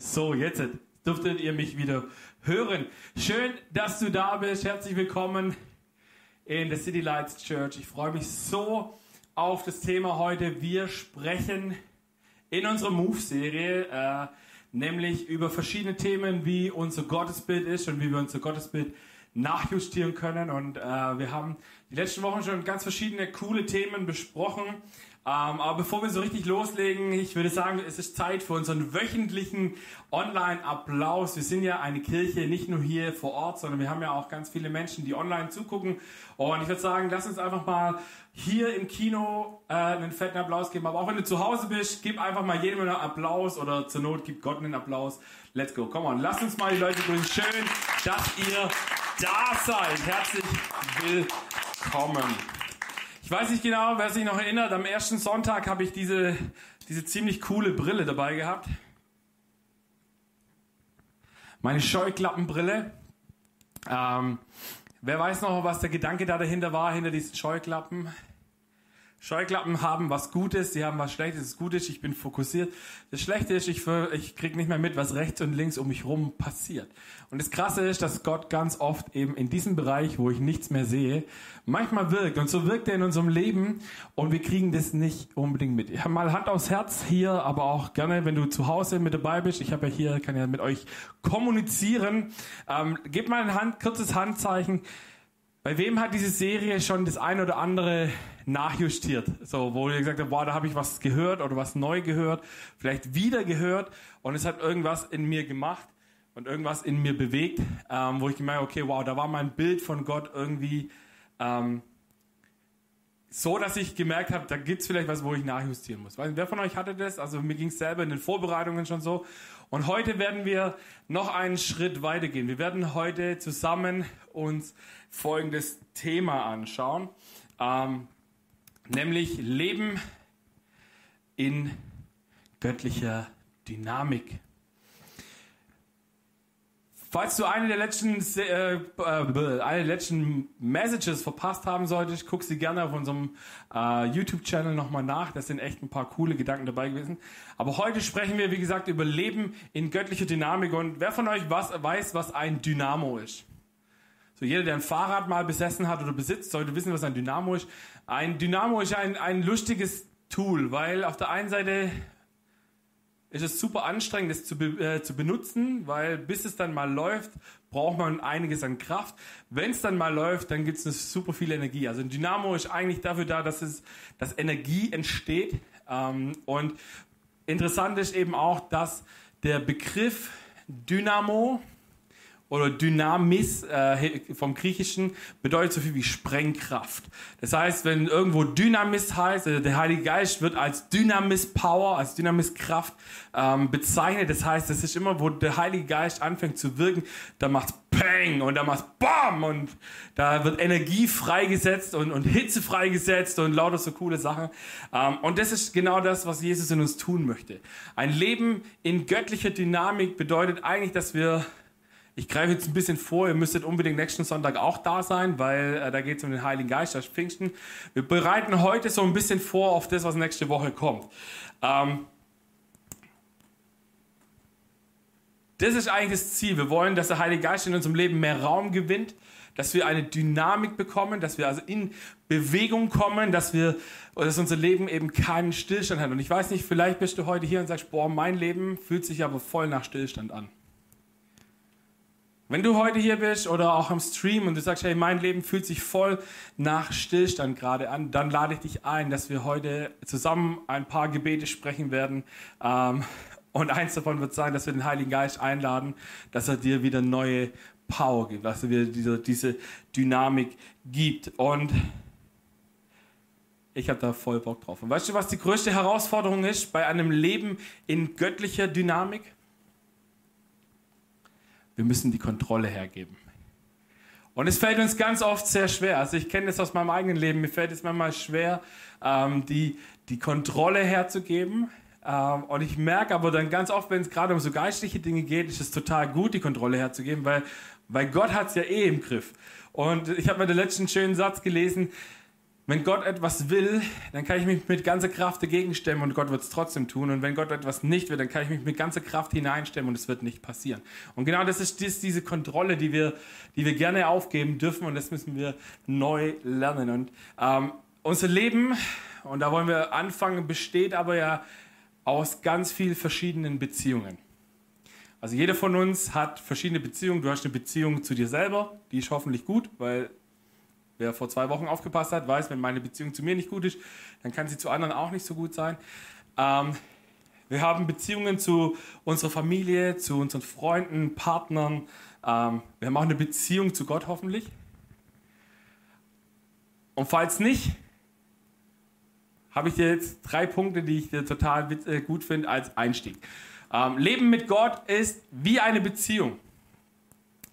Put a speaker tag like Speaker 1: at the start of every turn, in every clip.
Speaker 1: So, jetzt dürftet ihr mich wieder hören. Schön, dass du da bist. Herzlich willkommen in der City Lights Church. Ich freue mich so auf das Thema heute. Wir sprechen in unserer Move-Serie äh, nämlich über verschiedene Themen, wie unser Gottesbild ist und wie wir unser Gottesbild nachjustieren können. Und äh, wir haben die letzten Wochen schon ganz verschiedene coole Themen besprochen. Ähm, aber bevor wir so richtig loslegen, ich würde sagen, es ist Zeit für unseren wöchentlichen Online-Applaus. Wir sind ja eine Kirche nicht nur hier vor Ort, sondern wir haben ja auch ganz viele Menschen, die online zugucken. Und ich würde sagen, lass uns einfach mal hier im Kino äh, einen fetten Applaus geben. Aber auch wenn du zu Hause bist, gib einfach mal jedem einen Applaus oder zur Not gib Gott einen Applaus. Let's go. Come on, lasst uns mal die Leute grüßen. Schön, dass ihr da seid. Herzlich willkommen. Ich weiß nicht genau, wer sich noch erinnert, am ersten Sonntag habe ich diese, diese ziemlich coole Brille dabei gehabt. Meine Scheuklappenbrille. Ähm, wer weiß noch, was der Gedanke da dahinter war, hinter diesen Scheuklappen? Scheuklappen haben was Gutes, sie haben was Schlechtes. Das Gute ist, ich bin fokussiert. Das Schlechte ist, ich, ich krieg nicht mehr mit, was rechts und links um mich rum passiert. Und das Krasse ist, dass Gott ganz oft eben in diesem Bereich, wo ich nichts mehr sehe, manchmal wirkt. Und so wirkt er in unserem Leben und wir kriegen das nicht unbedingt mit. Ich habe mal Hand aufs Herz hier, aber auch gerne, wenn du zu Hause mit dabei bist. Ich habe ja hier, kann ja mit euch kommunizieren. Ähm, gebt mal ein Hand, kurzes Handzeichen. Bei wem hat diese Serie schon das ein oder andere nachjustiert? So, wo ihr gesagt habt, boah, da habe ich was gehört oder was neu gehört, vielleicht wieder gehört und es hat irgendwas in mir gemacht und irgendwas in mir bewegt, ähm, wo ich gemerkt habe, okay, wow, da war mein Bild von Gott irgendwie ähm, so, dass ich gemerkt habe, da gibt es vielleicht was, wo ich nachjustieren muss. Weiß, wer von euch hatte das? Also mir ging es selber in den Vorbereitungen schon so. Und heute werden wir noch einen Schritt weitergehen. Wir werden heute zusammen uns folgendes Thema anschauen, ähm, nämlich Leben in göttlicher Dynamik. Falls du eine der letzten, äh, äh, eine der letzten Messages verpasst haben solltest, guck sie gerne auf unserem äh, YouTube-Channel nochmal nach. Da sind echt ein paar coole Gedanken dabei gewesen. Aber heute sprechen wir, wie gesagt, über Leben in göttlicher Dynamik. Und wer von euch was, weiß, was ein Dynamo ist? So jeder, der ein Fahrrad mal besessen hat oder besitzt, sollte wissen, was ein Dynamo ist. Ein Dynamo ist ein, ein lustiges Tool, weil auf der einen Seite ist es super anstrengend, es zu, äh, zu benutzen, weil bis es dann mal läuft, braucht man einiges an Kraft. Wenn es dann mal läuft, dann gibt es super viel Energie. Also ein Dynamo ist eigentlich dafür da, dass es, dass Energie entsteht. Ähm, und interessant ist eben auch, dass der Begriff Dynamo oder Dynamis äh, vom Griechischen bedeutet so viel wie Sprengkraft. Das heißt, wenn irgendwo Dynamis heißt, also der Heilige Geist wird als Dynamis Power, als Dynamis Kraft ähm, bezeichnet. Das heißt, das ist immer, wo der Heilige Geist anfängt zu wirken, da macht's Peng und da macht's Bam und da wird Energie freigesetzt und, und Hitze freigesetzt und lauter so coole Sachen. Ähm, und das ist genau das, was Jesus in uns tun möchte. Ein Leben in göttlicher Dynamik bedeutet eigentlich, dass wir ich greife jetzt ein bisschen vor, ihr müsstet unbedingt nächsten Sonntag auch da sein, weil äh, da geht es um den Heiligen Geist, das Pfingsten. Wir bereiten heute so ein bisschen vor auf das, was nächste Woche kommt. Ähm, das ist eigentlich das Ziel. Wir wollen, dass der Heilige Geist in unserem Leben mehr Raum gewinnt, dass wir eine Dynamik bekommen, dass wir also in Bewegung kommen, dass wir, dass unser Leben eben keinen Stillstand hat. Und ich weiß nicht, vielleicht bist du heute hier und sagst, boah, mein Leben fühlt sich aber voll nach Stillstand an. Wenn du heute hier bist oder auch am Stream und du sagst, hey, mein Leben fühlt sich voll nach Stillstand gerade an, dann lade ich dich ein, dass wir heute zusammen ein paar Gebete sprechen werden. Ähm, und eins davon wird sein, dass wir den Heiligen Geist einladen, dass er dir wieder neue Power gibt, dass er dir diese, diese Dynamik gibt. Und ich habe da voll Bock drauf. Und weißt du, was die größte Herausforderung ist bei einem Leben in göttlicher Dynamik? Wir müssen die Kontrolle hergeben. Und es fällt uns ganz oft sehr schwer. Also ich kenne das aus meinem eigenen Leben. Mir fällt es manchmal schwer, ähm, die, die Kontrolle herzugeben. Ähm, und ich merke aber dann ganz oft, wenn es gerade um so geistliche Dinge geht, ist es total gut, die Kontrolle herzugeben, weil, weil Gott hat es ja eh im Griff. Und ich habe mir den letzten schönen Satz gelesen. Wenn Gott etwas will, dann kann ich mich mit ganzer Kraft dagegen stemmen und Gott wird es trotzdem tun. Und wenn Gott etwas nicht will, dann kann ich mich mit ganzer Kraft hineinstemmen und es wird nicht passieren. Und genau das ist dies, diese Kontrolle, die wir, die wir gerne aufgeben dürfen und das müssen wir neu lernen. Und ähm, unser Leben, und da wollen wir anfangen, besteht aber ja aus ganz vielen verschiedenen Beziehungen. Also jeder von uns hat verschiedene Beziehungen. Du hast eine Beziehung zu dir selber, die ist hoffentlich gut, weil Wer vor zwei Wochen aufgepasst hat, weiß, wenn meine Beziehung zu mir nicht gut ist, dann kann sie zu anderen auch nicht so gut sein. Ähm, wir haben Beziehungen zu unserer Familie, zu unseren Freunden, Partnern. Ähm, wir haben auch eine Beziehung zu Gott hoffentlich. Und falls nicht, habe ich dir jetzt drei Punkte, die ich dir total äh, gut finde als Einstieg. Ähm, Leben mit Gott ist wie eine Beziehung.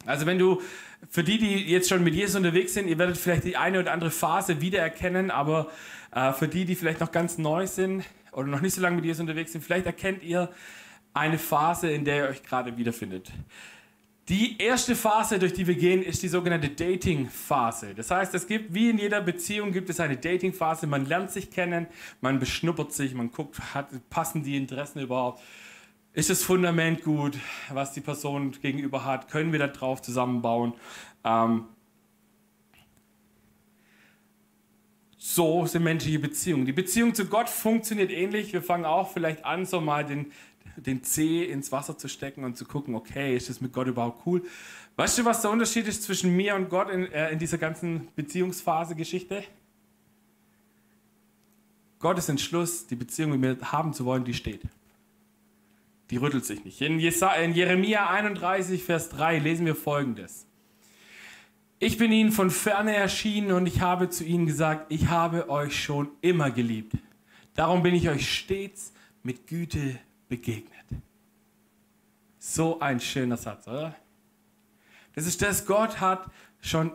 Speaker 1: Also wenn du für die, die jetzt schon mit Jesus unterwegs sind, ihr werdet vielleicht die eine oder andere Phase wiedererkennen, aber äh, für die, die vielleicht noch ganz neu sind oder noch nicht so lange mit Jesus unterwegs sind, vielleicht erkennt ihr eine Phase, in der ihr euch gerade wiederfindet. Die erste Phase, durch die wir gehen, ist die sogenannte Dating-Phase. Das heißt, es gibt, wie in jeder Beziehung, gibt es eine Dating-Phase. Man lernt sich kennen, man beschnuppert sich, man guckt, hat, passen die Interessen überhaupt. Ist das Fundament gut, was die Person gegenüber hat? Können wir da drauf zusammenbauen? Ähm, so sind menschliche Beziehungen. Die Beziehung zu Gott funktioniert ähnlich. Wir fangen auch vielleicht an, so mal den, den Zeh ins Wasser zu stecken und zu gucken, okay, ist das mit Gott überhaupt cool? Weißt du, was der Unterschied ist zwischen mir und Gott in, äh, in dieser ganzen Beziehungsphase-Geschichte? Gottes Entschluss, die Beziehung mit mir haben zu wollen, die steht. Die rüttelt sich nicht. In, Jeremia 31, Vers 3 lesen wir folgendes. Ich bin ihnen von ferne erschienen und ich habe zu ihnen gesagt, ich habe euch schon immer geliebt. Darum bin ich euch stets mit Güte begegnet. So ein schöner Satz, oder? Das ist das, Gott hat schon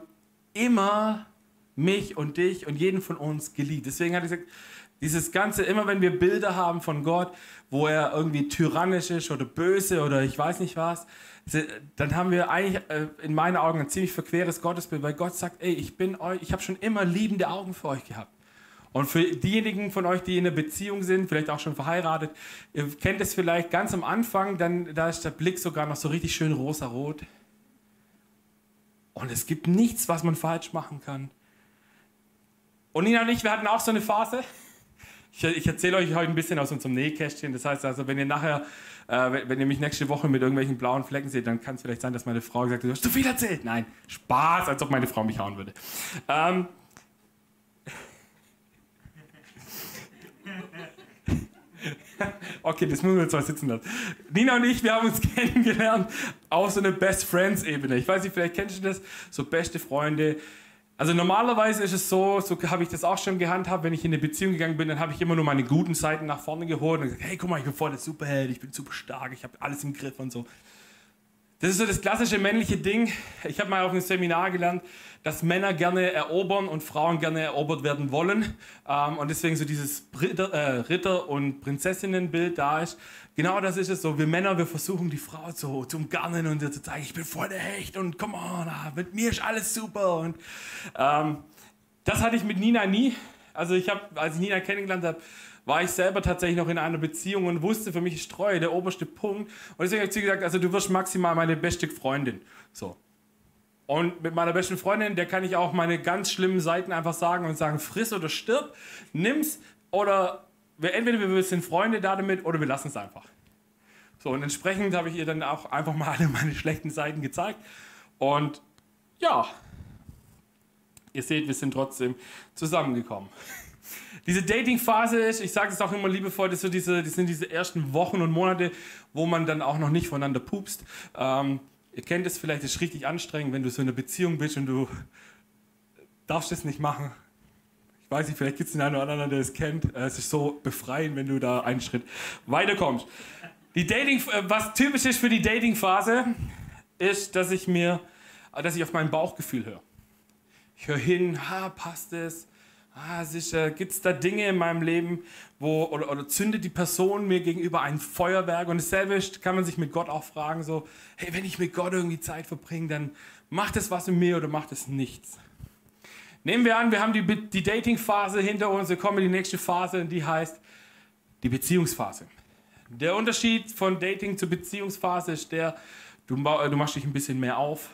Speaker 1: immer mich und dich und jeden von uns geliebt. Deswegen hat er gesagt, dieses Ganze, immer wenn wir Bilder haben von Gott, wo er irgendwie tyrannisch ist oder böse oder ich weiß nicht was, dann haben wir eigentlich äh, in meinen Augen ein ziemlich verqueres Gottesbild, weil Gott sagt, ey, ich bin euch, ich habe schon immer liebende Augen für euch gehabt. Und für diejenigen von euch, die in einer Beziehung sind, vielleicht auch schon verheiratet, ihr kennt es vielleicht ganz am Anfang, dann da ist der Blick sogar noch so richtig schön rosarot. Und es gibt nichts, was man falsch machen kann. Und Nina und ich, wir hatten auch so eine Phase. Ich, ich erzähle euch heute ein bisschen aus unserem Nähkästchen. Das heißt also, wenn ihr nachher, äh, wenn, ihr mich nächste Woche mit irgendwelchen blauen Flecken seht, dann kann es vielleicht sein, dass meine Frau sagt, du hast zu viel erzählt. Nein, Spaß, als ob meine Frau mich hauen würde. Ähm, okay, das müssen wir jetzt mal sitzen lassen. Nina und ich, wir haben uns kennengelernt auf so einer Best Friends Ebene. Ich weiß nicht, vielleicht kennst du das, so beste Freunde. Also normalerweise ist es so, so habe ich das auch schon gehandhabt, wenn ich in eine Beziehung gegangen bin, dann habe ich immer nur meine guten Seiten nach vorne geholt und gesagt, hey, guck mal, ich bin voll der Superheld, ich bin super stark, ich habe alles im Griff und so. Das ist so das klassische männliche Ding. Ich habe mal auf einem Seminar gelernt, dass Männer gerne erobern und Frauen gerne erobert werden wollen. Ähm, und deswegen so dieses Ritter, äh, Ritter- und Prinzessinnenbild da ist. Genau das ist es so. Wir Männer, wir versuchen die Frau zu, zu umgarnen und ihr zu zeigen, ich bin voll der Hecht und come on, ah, mit mir ist alles super. Und ähm, das hatte ich mit Nina nie. Also ich habe, als ich Nina kennengelernt habe, war ich selber tatsächlich noch in einer Beziehung und wusste, für mich ist Treue der oberste Punkt. Und deswegen habe ich zu gesagt, also du wirst maximal meine beste Freundin. So. Und mit meiner besten Freundin, der kann ich auch meine ganz schlimmen Seiten einfach sagen und sagen, friss oder stirb, nimm's oder wir, entweder wir sind Freunde da damit oder wir lassen es einfach. So, und entsprechend habe ich ihr dann auch einfach mal alle meine schlechten Seiten gezeigt. Und ja, ihr seht, wir sind trotzdem zusammengekommen. Diese Dating-Phase ist, ich sage es auch immer liebevoll, das, so diese, das sind diese ersten Wochen und Monate, wo man dann auch noch nicht voneinander pupst. Ähm, ihr kennt es vielleicht, es ist richtig anstrengend, wenn du so in einer Beziehung bist und du darfst es nicht machen. Ich weiß nicht, vielleicht gibt es den einen oder anderen, der es kennt. Es ist so befreiend, wenn du da einen Schritt weiterkommst. Die Dating, äh, was typisch ist für die Dating-Phase, ist, dass ich mir, dass ich auf mein Bauchgefühl höre. Ich höre hin, ha, passt es? Ah, sicher, gibt es da Dinge in meinem Leben, wo, oder, oder zündet die Person mir gegenüber ein Feuerwerk? Und dasselbe kann man sich mit Gott auch fragen, so, hey, wenn ich mit Gott irgendwie Zeit verbringe, dann macht es was in mir oder macht es nichts? Nehmen wir an, wir haben die, die Dating-Phase hinter uns, wir kommen in die nächste Phase und die heißt die Beziehungsphase. Der Unterschied von Dating zur Beziehungsphase ist der, du, du machst dich ein bisschen mehr auf,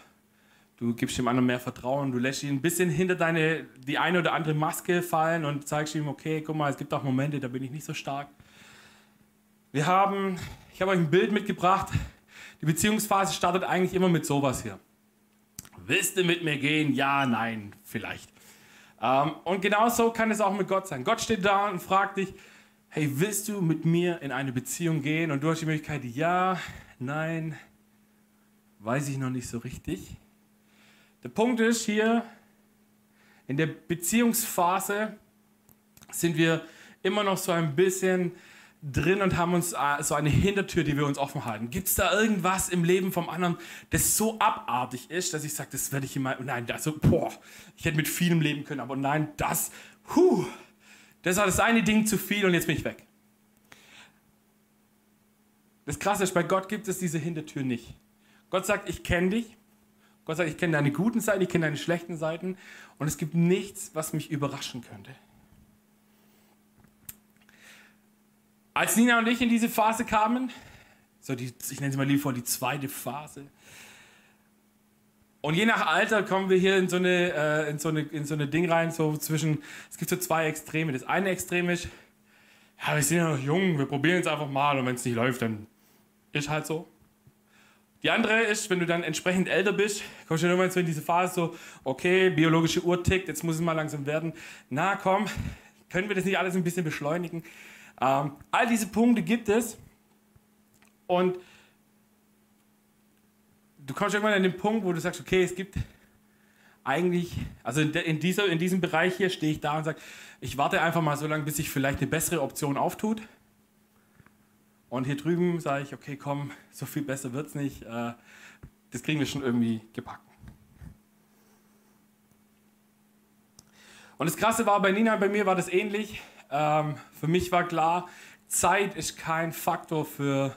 Speaker 1: du gibst dem anderen mehr Vertrauen, du lässt ihn ein bisschen hinter deine, die eine oder andere Maske fallen und zeigst ihm, okay, guck mal, es gibt auch Momente, da bin ich nicht so stark. Wir haben, ich habe euch ein Bild mitgebracht, die Beziehungsphase startet eigentlich immer mit sowas hier. Willst du mit mir gehen? Ja, nein, vielleicht. Ähm, und genauso kann es auch mit Gott sein. Gott steht da und fragt dich, hey, willst du mit mir in eine Beziehung gehen? Und du hast die Möglichkeit, ja, nein, weiß ich noch nicht so richtig. Der Punkt ist hier, in der Beziehungsphase sind wir immer noch so ein bisschen drin und haben uns äh, so eine Hintertür, die wir uns offen halten. Gibt es da irgendwas im Leben vom anderen, das so abartig ist, dass ich sage, das werde ich immer, nein, das boah, ich hätte mit vielem leben können, aber nein, das, huh, das war das eine Ding zu viel und jetzt bin ich weg. Das Krasse ist, bei Gott gibt es diese Hintertür nicht. Gott sagt, ich kenne dich. Gott sagt, ich kenne deine guten Seiten, ich kenne deine schlechten Seiten und es gibt nichts, was mich überraschen könnte. Als Nina und ich in diese Phase kamen, so die, ich nenne sie mal liebevoll die zweite Phase, und je nach Alter kommen wir hier in so eine, äh, in so eine, in so eine Ding rein, so zwischen, es gibt so zwei Extreme. Das eine Extrem ist, ja, wir sind ja noch jung, wir probieren es einfach mal und wenn es nicht läuft, dann ist halt so. Die andere ist, wenn du dann entsprechend älter bist, kommst du irgendwann so in diese Phase so, okay, biologische Uhr tickt, jetzt muss es mal langsam werden. Na komm, können wir das nicht alles ein bisschen beschleunigen? Ähm, all diese Punkte gibt es. Und du kommst irgendwann an den Punkt, wo du sagst, okay, es gibt eigentlich, also in, dieser, in diesem Bereich hier stehe ich da und sage, ich warte einfach mal so lange, bis sich vielleicht eine bessere Option auftut. Und hier drüben sage ich, okay, komm, so viel besser wird es nicht. Äh, das kriegen wir schon irgendwie gepackt. Und das Krasse war, bei Nina bei mir war das ähnlich. Ähm, für mich war klar, Zeit ist kein Faktor für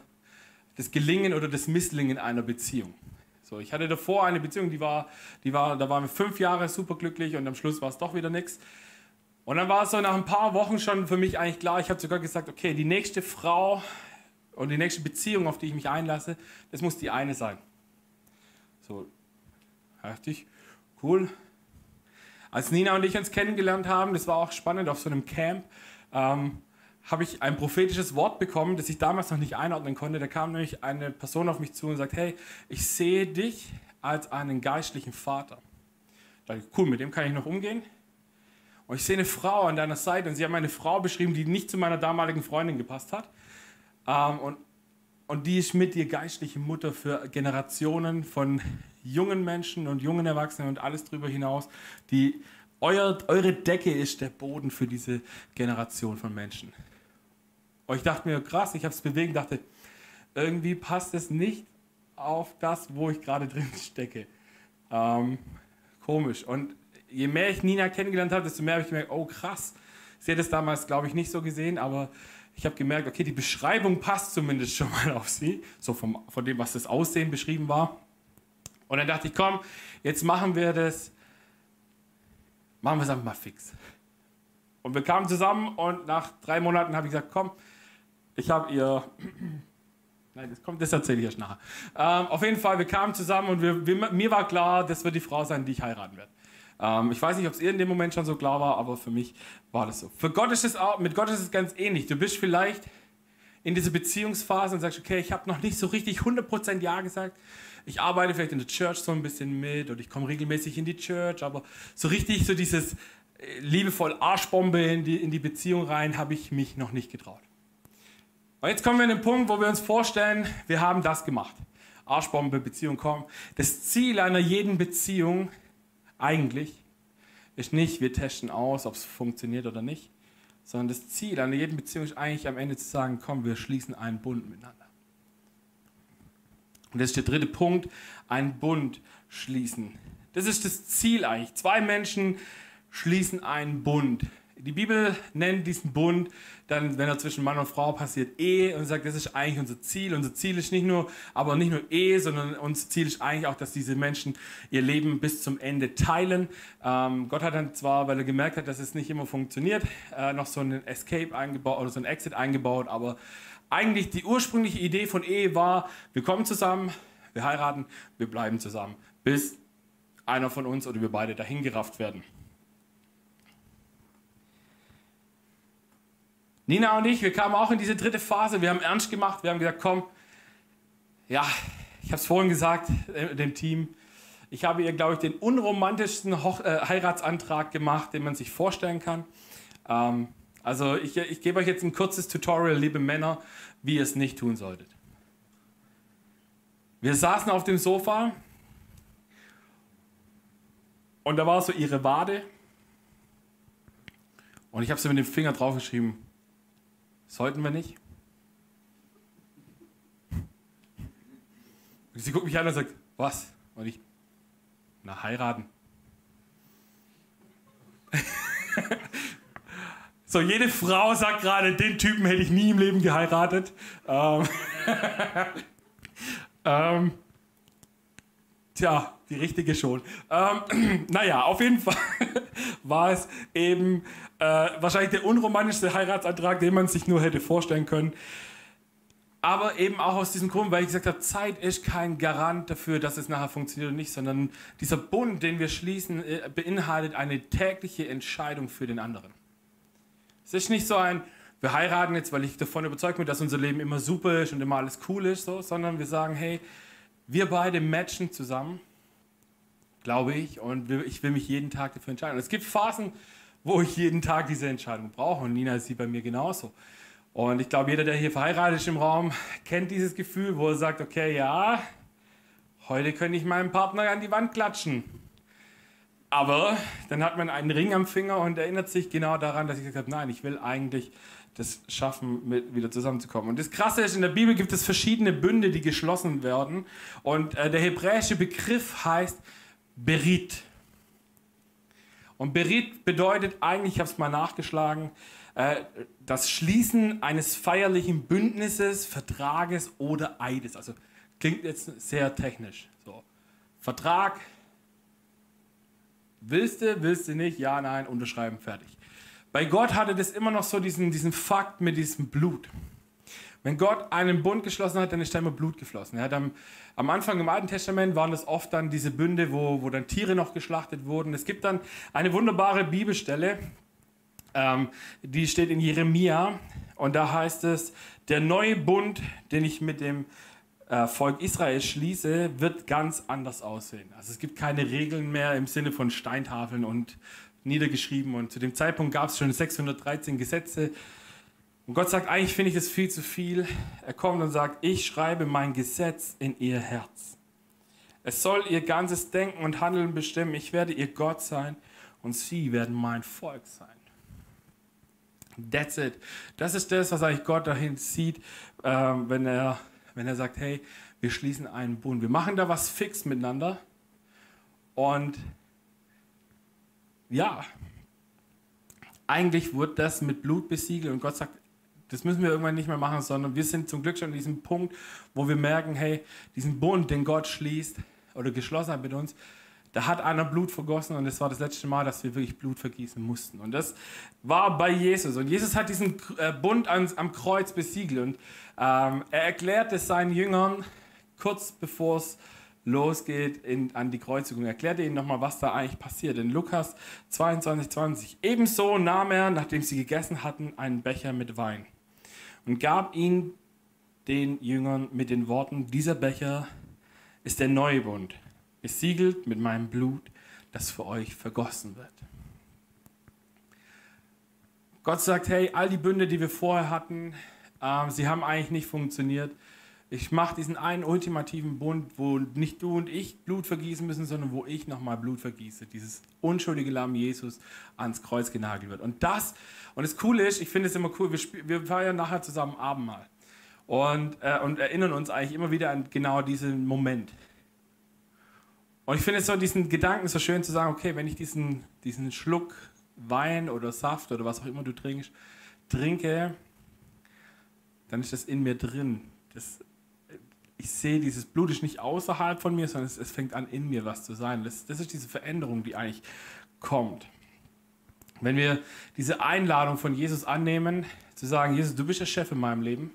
Speaker 1: das Gelingen oder das Misslingen einer Beziehung. So, ich hatte davor eine Beziehung, die war, die war, da waren wir fünf Jahre super glücklich und am Schluss war es doch wieder nichts. Und dann war es so nach ein paar Wochen schon für mich eigentlich klar, ich habe sogar gesagt, okay, die nächste Frau und die nächste Beziehung, auf die ich mich einlasse, das muss die eine sein. So, heftig, cool, als Nina und ich uns kennengelernt haben, das war auch spannend auf so einem Camp, ähm, habe ich ein prophetisches Wort bekommen, das ich damals noch nicht einordnen konnte. Da kam nämlich eine Person auf mich zu und sagt, hey, ich sehe dich als einen geistlichen Vater. Da dachte ich, cool, mit dem kann ich noch umgehen. Und ich sehe eine Frau an deiner Seite und sie haben eine Frau beschrieben, die nicht zu meiner damaligen Freundin gepasst hat. Ähm, und, und die ist mit dir geistliche Mutter für Generationen von jungen Menschen und jungen Erwachsenen und alles darüber hinaus, die euer, eure Decke ist der Boden für diese Generation von Menschen. Und ich dachte mir, krass, ich habe es bewegt und dachte, irgendwie passt es nicht auf das, wo ich gerade drin stecke. Ähm, komisch. Und je mehr ich Nina kennengelernt habe, desto mehr habe ich gemerkt, oh krass. Sie hat es damals, glaube ich, nicht so gesehen, aber ich habe gemerkt, okay, die Beschreibung passt zumindest schon mal auf sie, so vom, von dem, was das Aussehen beschrieben war. Und dann dachte ich, komm, jetzt machen wir das, machen wir es einfach mal fix. Und wir kamen zusammen und nach drei Monaten habe ich gesagt, komm, ich habe ihr, nein, das das erzähle ich euch nachher. Ähm, auf jeden Fall, wir kamen zusammen und wir, wir, mir war klar, das wird die Frau sein, die ich heiraten werde. Ähm, ich weiß nicht, ob es ihr in dem Moment schon so klar war, aber für mich war das so. Für Gott ist es auch, mit Gott ist es ganz ähnlich. Du bist vielleicht in dieser Beziehungsphase und sagst, okay, ich habe noch nicht so richtig 100% Ja gesagt ich arbeite vielleicht in der Church so ein bisschen mit oder ich komme regelmäßig in die Church, aber so richtig so dieses äh, liebevoll Arschbombe in die, in die Beziehung rein habe ich mich noch nicht getraut. Und jetzt kommen wir an den Punkt, wo wir uns vorstellen, wir haben das gemacht. Arschbombe, Beziehung kommen. Das Ziel einer jeden Beziehung eigentlich ist nicht, wir testen aus, ob es funktioniert oder nicht, sondern das Ziel einer jeden Beziehung ist eigentlich am Ende zu sagen, komm, wir schließen einen Bund miteinander. Und das ist der dritte Punkt, einen Bund schließen. Das ist das Ziel eigentlich. Zwei Menschen schließen einen Bund. Die Bibel nennt diesen Bund dann, wenn er zwischen Mann und Frau passiert, Ehe und sagt, das ist eigentlich unser Ziel. Unser Ziel ist nicht nur, aber nicht nur Ehe, sondern unser Ziel ist eigentlich auch, dass diese Menschen ihr Leben bis zum Ende teilen. Ähm, Gott hat dann zwar, weil er gemerkt hat, dass es nicht immer funktioniert, äh, noch so einen Escape eingebaut oder so einen Exit eingebaut, aber eigentlich die ursprüngliche Idee von Ehe war, wir kommen zusammen, wir heiraten, wir bleiben zusammen, bis einer von uns oder wir beide dahingerafft werden. Nina und ich, wir kamen auch in diese dritte Phase. Wir haben ernst gemacht. Wir haben gesagt, komm, ja, ich habe es vorhin gesagt, äh, dem Team. Ich habe ihr, glaube ich, den unromantischsten Hoch äh, Heiratsantrag gemacht, den man sich vorstellen kann. Ähm, also ich, ich gebe euch jetzt ein kurzes Tutorial, liebe Männer, wie ihr es nicht tun solltet. Wir saßen auf dem Sofa und da war so ihre Wade und ich habe sie mit dem Finger draufgeschrieben, Sollten wir nicht? Sie guckt mich an und sagt, was? Und ich, na, heiraten. so, jede Frau sagt gerade, den Typen hätte ich nie im Leben geheiratet. Ähm, ähm, tja, die richtige schon. Ähm, naja, auf jeden Fall war es eben äh, wahrscheinlich der unromantischste Heiratsantrag, den man sich nur hätte vorstellen können. Aber eben auch aus diesem Grund, weil ich gesagt habe, Zeit ist kein Garant dafür, dass es nachher funktioniert oder nicht, sondern dieser Bund, den wir schließen, äh, beinhaltet eine tägliche Entscheidung für den anderen. Es ist nicht so ein, wir heiraten jetzt, weil ich davon überzeugt bin, dass unser Leben immer super ist und immer alles cool ist, so, sondern wir sagen, hey, wir beide matchen zusammen glaube ich. Und ich will mich jeden Tag dafür entscheiden. Und es gibt Phasen, wo ich jeden Tag diese Entscheidung brauche. Und Nina ist sie bei mir genauso. Und ich glaube, jeder, der hier verheiratet ist im Raum, kennt dieses Gefühl, wo er sagt, okay, ja, heute könnte ich meinem Partner an die Wand klatschen. Aber dann hat man einen Ring am Finger und erinnert sich genau daran, dass ich gesagt habe, nein, ich will eigentlich das schaffen, mit, wieder zusammenzukommen. Und das Krasse ist, in der Bibel gibt es verschiedene Bünde, die geschlossen werden. Und äh, der hebräische Begriff heißt Berit. Und Berit bedeutet eigentlich, ich habe es mal nachgeschlagen, äh, das Schließen eines feierlichen Bündnisses, Vertrages oder Eides. Also klingt jetzt sehr technisch. So. Vertrag, willst du, willst du nicht, ja, nein, unterschreiben, fertig. Bei Gott hatte das immer noch so diesen, diesen Fakt mit diesem Blut. Wenn Gott einen Bund geschlossen hat, dann ist da immer Blut geflossen. Er hat am, am Anfang im Alten Testament waren das oft dann diese Bünde, wo, wo dann Tiere noch geschlachtet wurden. Es gibt dann eine wunderbare Bibelstelle, ähm, die steht in Jeremia und da heißt es, der neue Bund, den ich mit dem äh, Volk Israel schließe, wird ganz anders aussehen. Also es gibt keine Regeln mehr im Sinne von Steintafeln und niedergeschrieben und zu dem Zeitpunkt gab es schon 613 Gesetze, und Gott sagt, eigentlich finde ich das viel zu viel. Er kommt und sagt, ich schreibe mein Gesetz in ihr Herz. Es soll ihr ganzes Denken und Handeln bestimmen. Ich werde ihr Gott sein und sie werden mein Volk sein. That's it. Das ist das, was eigentlich Gott dahin sieht, äh, wenn, er, wenn er sagt, hey, wir schließen einen Bund. Wir machen da was fix miteinander. Und ja, eigentlich wird das mit Blut besiegelt und Gott sagt, das müssen wir irgendwann nicht mehr machen, sondern wir sind zum Glück schon an diesem Punkt, wo wir merken, hey, diesen Bund, den Gott schließt oder geschlossen hat mit uns, da hat einer Blut vergossen und es war das letzte Mal, dass wir wirklich Blut vergießen mussten. Und das war bei Jesus. Und Jesus hat diesen äh, Bund am Kreuz besiegelt und ähm, er erklärt es seinen Jüngern kurz bevor es losgeht in, an die Kreuzigung. Er erklärte ihnen nochmal, was da eigentlich passiert. In Lukas 22, 20. Ebenso nahm er, nachdem sie gegessen hatten, einen Becher mit Wein und gab ihn den Jüngern mit den Worten, dieser Becher ist der neue Bund, besiegelt mit meinem Blut, das für euch vergossen wird. Gott sagt, hey, all die Bünde, die wir vorher hatten, äh, sie haben eigentlich nicht funktioniert. Ich mache diesen einen ultimativen Bund, wo nicht du und ich Blut vergießen müssen, sondern wo ich nochmal Blut vergieße. Dieses unschuldige Lamm Jesus ans Kreuz genagelt wird. Und das, und das Coole ist, ich finde es immer cool, wir, wir feiern nachher zusammen Abendmahl. Und, äh, und erinnern uns eigentlich immer wieder an genau diesen Moment. Und ich finde es so diesen Gedanken so schön zu sagen, okay, wenn ich diesen, diesen Schluck Wein oder Saft oder was auch immer du trinkst, trinke, dann ist das in mir drin. Das, ich sehe, dieses Blut ist nicht außerhalb von mir, sondern es, es fängt an, in mir was zu sein. Das, das ist diese Veränderung, die eigentlich kommt. Wenn wir diese Einladung von Jesus annehmen, zu sagen, Jesus, du bist der Chef in meinem Leben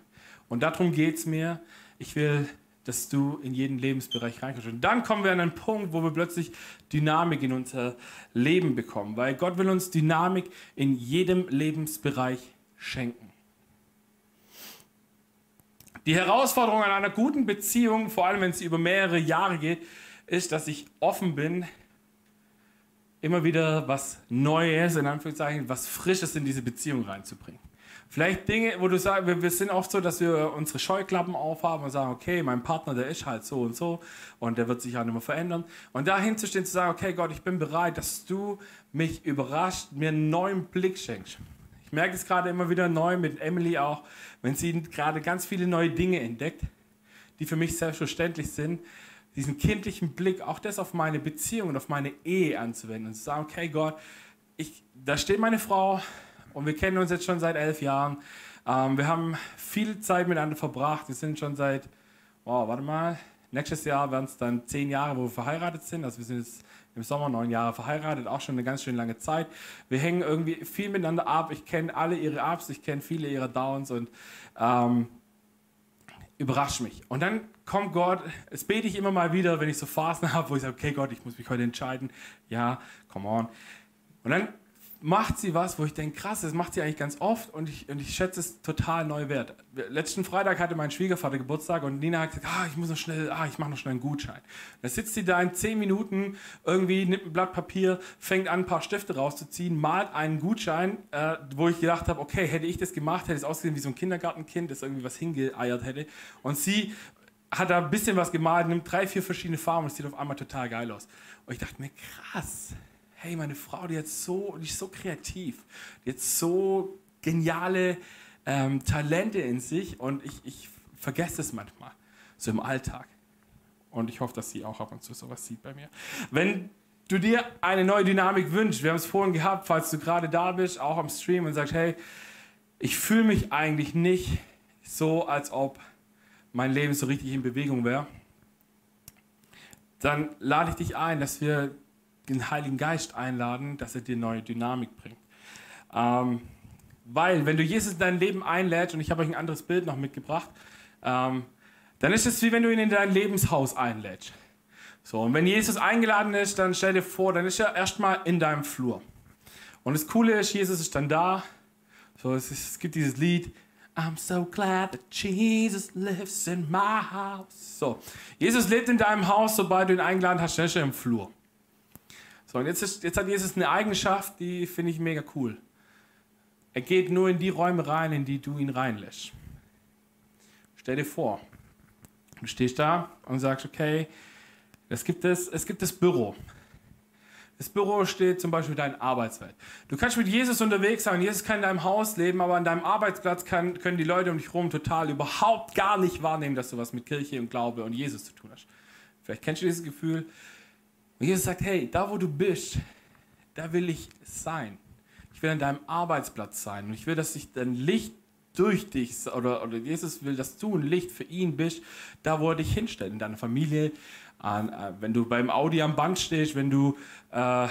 Speaker 1: und darum geht es mir, ich will, dass du in jeden Lebensbereich reinkommst. Und dann kommen wir an einen Punkt, wo wir plötzlich Dynamik in unser Leben bekommen, weil Gott will uns Dynamik in jedem Lebensbereich schenken. Die Herausforderung an einer guten Beziehung, vor allem wenn es über mehrere Jahre geht, ist, dass ich offen bin, immer wieder was Neues, in Anführungszeichen, was Frisches in diese Beziehung reinzubringen. Vielleicht Dinge, wo du sagst, wir, wir, sind oft so, dass wir unsere Scheuklappen aufhaben und sagen, okay, mein Partner, der ist halt so und so und der wird sich nicht mehr verändern. Und da hinzustehen, zu sagen, okay, Gott, ich bin bereit, dass du mich überrascht, mir einen neuen Blick schenkst. Merke es gerade immer wieder neu mit Emily auch, wenn sie gerade ganz viele neue Dinge entdeckt, die für mich selbstverständlich sind, diesen kindlichen Blick, auch das auf meine Beziehung und auf meine Ehe anzuwenden und zu sagen, okay Gott, ich, da steht meine Frau und wir kennen uns jetzt schon seit elf Jahren. Ähm, wir haben viel Zeit miteinander verbracht. Wir sind schon seit, wow, warte mal, nächstes Jahr werden es dann zehn Jahre, wo wir verheiratet sind. Also wir sind jetzt im Sommer neun Jahre verheiratet, auch schon eine ganz schön lange Zeit. Wir hängen irgendwie viel miteinander ab. Ich kenne alle ihre Ups, ich kenne viele ihrer Downs und ähm, überrascht mich. Und dann kommt Gott, es bete ich immer mal wieder, wenn ich so Phasen habe, wo ich sage, okay Gott, ich muss mich heute entscheiden. Ja, come on. Und dann macht sie was, wo ich denke, krass, das macht sie eigentlich ganz oft und ich, und ich schätze es total neu wert. Letzten Freitag hatte mein Schwiegervater Geburtstag und Nina hat gesagt, ah, ich muss noch schnell, ah, ich mache noch schnell einen Gutschein. Da sitzt sie da in zehn Minuten irgendwie, nimmt ein Blatt Papier, fängt an, ein paar Stifte rauszuziehen, malt einen Gutschein, äh, wo ich gedacht habe, okay, hätte ich das gemacht, hätte es ausgesehen wie so ein Kindergartenkind, das irgendwie was hingeeiert hätte. Und sie hat da ein bisschen was gemalt, nimmt drei, vier verschiedene Farben und es sieht auf einmal total geil aus. Und ich dachte mir, krass, hey, meine Frau, die, hat so, die ist so kreativ, die hat so geniale ähm, Talente in sich und ich, ich vergesse es manchmal, so im Alltag. Und ich hoffe, dass sie auch ab und zu sowas sieht bei mir. Wenn du dir eine neue Dynamik wünschst, wir haben es vorhin gehabt, falls du gerade da bist, auch am Stream und sagst, hey, ich fühle mich eigentlich nicht so, als ob mein Leben so richtig in Bewegung wäre, dann lade ich dich ein, dass wir den Heiligen Geist einladen, dass er dir neue Dynamik bringt. Ähm, weil, wenn du Jesus in dein Leben einlädst, und ich habe euch ein anderes Bild noch mitgebracht, ähm, dann ist es wie wenn du ihn in dein Lebenshaus einlädst. So, und wenn Jesus eingeladen ist, dann stell dir vor, dann ist er erstmal in deinem Flur. Und das Coole ist, Jesus ist dann da. So, es, ist, es gibt dieses Lied, I'm so glad that Jesus lives in my house. So, Jesus lebt in deinem Haus, sobald du ihn eingeladen hast, dann ist er im Flur. So, und jetzt, ist, jetzt hat Jesus eine Eigenschaft, die finde ich mega cool. Er geht nur in die Räume rein, in die du ihn reinlässt. Stell dir vor, du stehst da und sagst, okay, es gibt das, es gibt das Büro. Das Büro steht zum Beispiel dein Arbeitswelt. Du kannst mit Jesus unterwegs sein, Jesus kann in deinem Haus leben, aber an deinem Arbeitsplatz kann, können die Leute um dich herum total überhaupt gar nicht wahrnehmen, dass du was mit Kirche und Glaube und Jesus zu tun hast. Vielleicht kennst du dieses Gefühl, und Jesus sagt, hey, da wo du bist, da will ich sein. Ich will an deinem Arbeitsplatz sein. Und ich will, dass sich dein Licht durch dich, oder, oder Jesus will, dass du ein Licht für ihn bist, da wo er dich hinstellt, in deiner Familie, an, äh, wenn du beim Audi am Band stehst, wenn du, äh,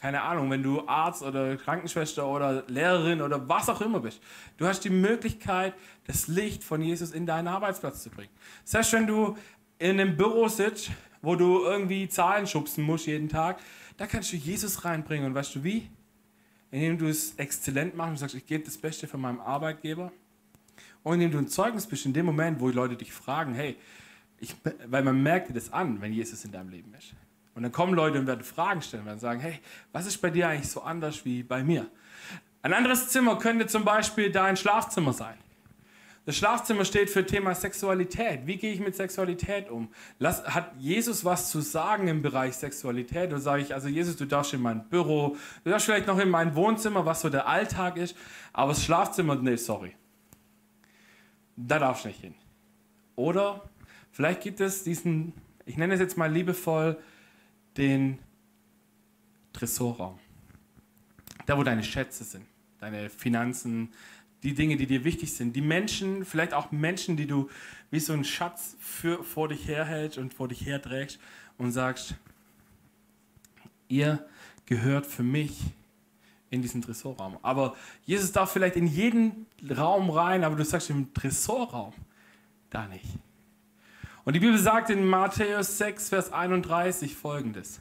Speaker 1: keine Ahnung, wenn du Arzt oder Krankenschwester oder Lehrerin oder was auch immer bist. Du hast die Möglichkeit, das Licht von Jesus in deinen Arbeitsplatz zu bringen. Selbst wenn du in einem Büro sitzt, wo du irgendwie Zahlen schubsen musst jeden Tag, da kannst du Jesus reinbringen. Und weißt du wie? Indem du es exzellent machst und sagst, ich gebe das Beste von meinem Arbeitgeber. Und indem du ein Zeugnis bist in dem Moment, wo die Leute dich fragen, hey, ich, weil man merkt dir das an, wenn Jesus in deinem Leben ist. Und dann kommen Leute und werden Fragen stellen, werden sagen, hey, was ist bei dir eigentlich so anders wie bei mir? Ein anderes Zimmer könnte zum Beispiel dein Schlafzimmer sein. Das Schlafzimmer steht für Thema Sexualität. Wie gehe ich mit Sexualität um? Lass, hat Jesus was zu sagen im Bereich Sexualität? Oder sage ich, also Jesus, du darfst in mein Büro, du darfst vielleicht noch in mein Wohnzimmer, was so der Alltag ist, aber das Schlafzimmer, nee, sorry. Da darfst du nicht hin. Oder vielleicht gibt es diesen, ich nenne es jetzt mal liebevoll, den Tresorraum. Da, wo deine Schätze sind, deine Finanzen, die Dinge, die dir wichtig sind, die Menschen, vielleicht auch Menschen, die du wie so einen Schatz für, vor dich herhältst und vor dich herträgst und sagst, ihr gehört für mich in diesen Tresorraum. Aber Jesus darf vielleicht in jeden Raum rein, aber du sagst im Tresorraum, da nicht. Und die Bibel sagt in Matthäus 6, Vers 31 folgendes.